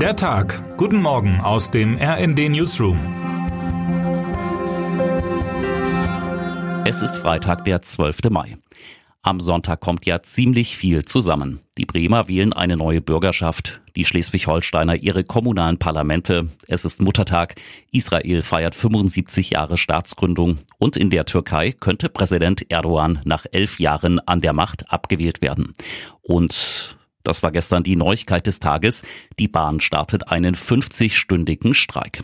Der Tag. Guten Morgen aus dem RND Newsroom. Es ist Freitag, der 12. Mai. Am Sonntag kommt ja ziemlich viel zusammen. Die Bremer wählen eine neue Bürgerschaft, die Schleswig-Holsteiner ihre kommunalen Parlamente. Es ist Muttertag. Israel feiert 75 Jahre Staatsgründung. Und in der Türkei könnte Präsident Erdogan nach elf Jahren an der Macht abgewählt werden. Und das war gestern die Neuigkeit des Tages. Die Bahn startet einen 50-stündigen Streik.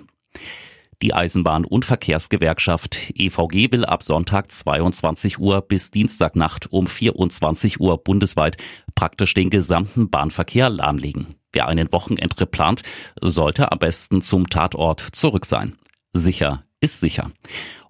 Die Eisenbahn- und Verkehrsgewerkschaft EVG will ab Sonntag 22 Uhr bis Dienstagnacht um 24 Uhr bundesweit praktisch den gesamten Bahnverkehr lahmlegen. Wer einen Wochenende plant, sollte am besten zum Tatort zurück sein. Sicher ist sicher.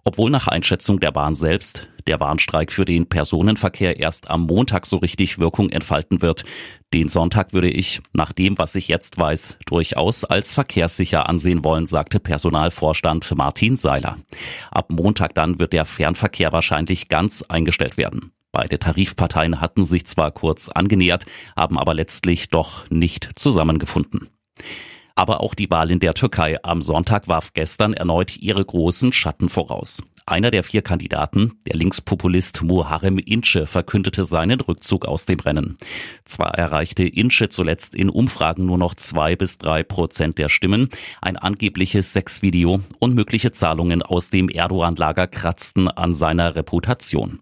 Obwohl nach Einschätzung der Bahn selbst der Warnstreik für den Personenverkehr erst am Montag so richtig Wirkung entfalten wird. Den Sonntag würde ich, nach dem, was ich jetzt weiß, durchaus als verkehrssicher ansehen wollen, sagte Personalvorstand Martin Seiler. Ab Montag dann wird der Fernverkehr wahrscheinlich ganz eingestellt werden. Beide Tarifparteien hatten sich zwar kurz angenähert, haben aber letztlich doch nicht zusammengefunden. Aber auch die Wahl in der Türkei am Sonntag warf gestern erneut ihre großen Schatten voraus. Einer der vier Kandidaten, der Linkspopulist Muharrem Ince, verkündete seinen Rückzug aus dem Rennen. Zwar erreichte Ince zuletzt in Umfragen nur noch zwei bis drei Prozent der Stimmen, ein angebliches Sexvideo und mögliche Zahlungen aus dem Erdogan-Lager kratzten an seiner Reputation.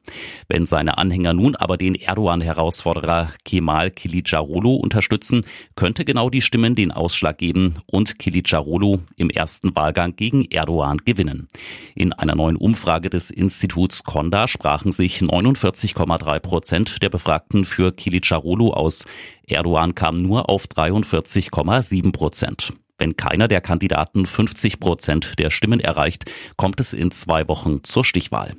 Wenn seine Anhänger nun aber den Erdogan-Herausforderer Kemal Kılıçdaroğlu unterstützen, könnte genau die Stimmen den Ausschlag geben und Kılıçdaroğlu im ersten Wahlgang gegen Erdogan gewinnen. In einer neuen Umfrage des Instituts Conda sprachen sich 49,3 Prozent der Befragten für Kilicdaroglu aus. Erdogan kam nur auf 43,7 Prozent. Wenn keiner der Kandidaten 50 Prozent der Stimmen erreicht, kommt es in zwei Wochen zur Stichwahl.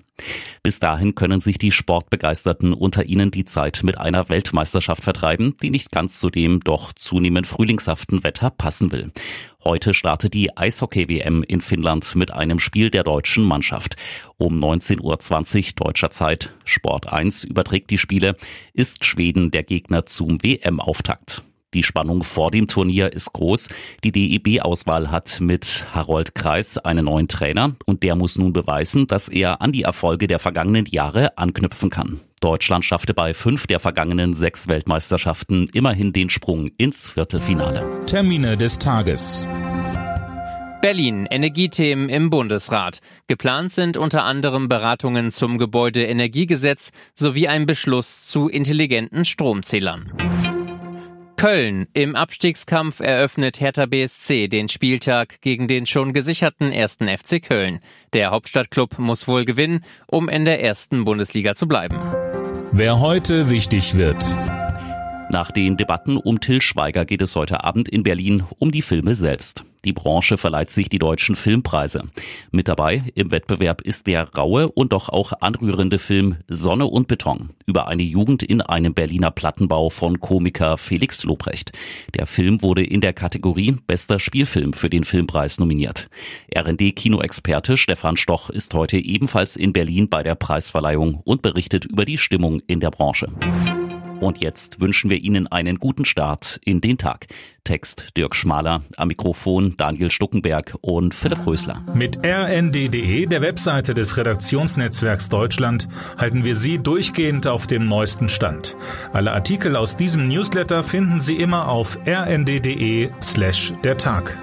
Bis dahin können sich die Sportbegeisterten unter ihnen die Zeit mit einer Weltmeisterschaft vertreiben, die nicht ganz zu dem doch zunehmend frühlingshaften Wetter passen will. Heute startet die Eishockey-WM in Finnland mit einem Spiel der deutschen Mannschaft. Um 19.20 Uhr deutscher Zeit, Sport 1 überträgt die Spiele, ist Schweden der Gegner zum WM-Auftakt. Die Spannung vor dem Turnier ist groß. Die DEB-Auswahl hat mit Harold Kreis einen neuen Trainer und der muss nun beweisen, dass er an die Erfolge der vergangenen Jahre anknüpfen kann. Deutschland schaffte bei fünf der vergangenen sechs Weltmeisterschaften immerhin den Sprung ins Viertelfinale. Termine des Tages. Berlin, Energiethemen im Bundesrat. Geplant sind unter anderem Beratungen zum Gebäudeenergiegesetz sowie ein Beschluss zu intelligenten Stromzählern. Köln. Im Abstiegskampf eröffnet Hertha BSC den Spieltag gegen den schon gesicherten ersten FC Köln. Der Hauptstadtklub muss wohl gewinnen, um in der ersten Bundesliga zu bleiben. Wer heute wichtig wird. Nach den Debatten um Till Schweiger geht es heute Abend in Berlin um die Filme selbst. Die Branche verleiht sich die deutschen Filmpreise. Mit dabei im Wettbewerb ist der raue und doch auch anrührende Film Sonne und Beton über eine Jugend in einem Berliner Plattenbau von Komiker Felix Lobrecht. Der Film wurde in der Kategorie Bester Spielfilm für den Filmpreis nominiert. RD-Kinoexperte Stefan Stoch ist heute ebenfalls in Berlin bei der Preisverleihung und berichtet über die Stimmung in der Branche. Und jetzt wünschen wir Ihnen einen guten Start in den Tag. Text Dirk Schmaler, am Mikrofon Daniel Stuckenberg und Philipp Rösler. Mit rnd.de, der Webseite des Redaktionsnetzwerks Deutschland, halten wir Sie durchgehend auf dem neuesten Stand. Alle Artikel aus diesem Newsletter finden Sie immer auf rnd.de slash der Tag.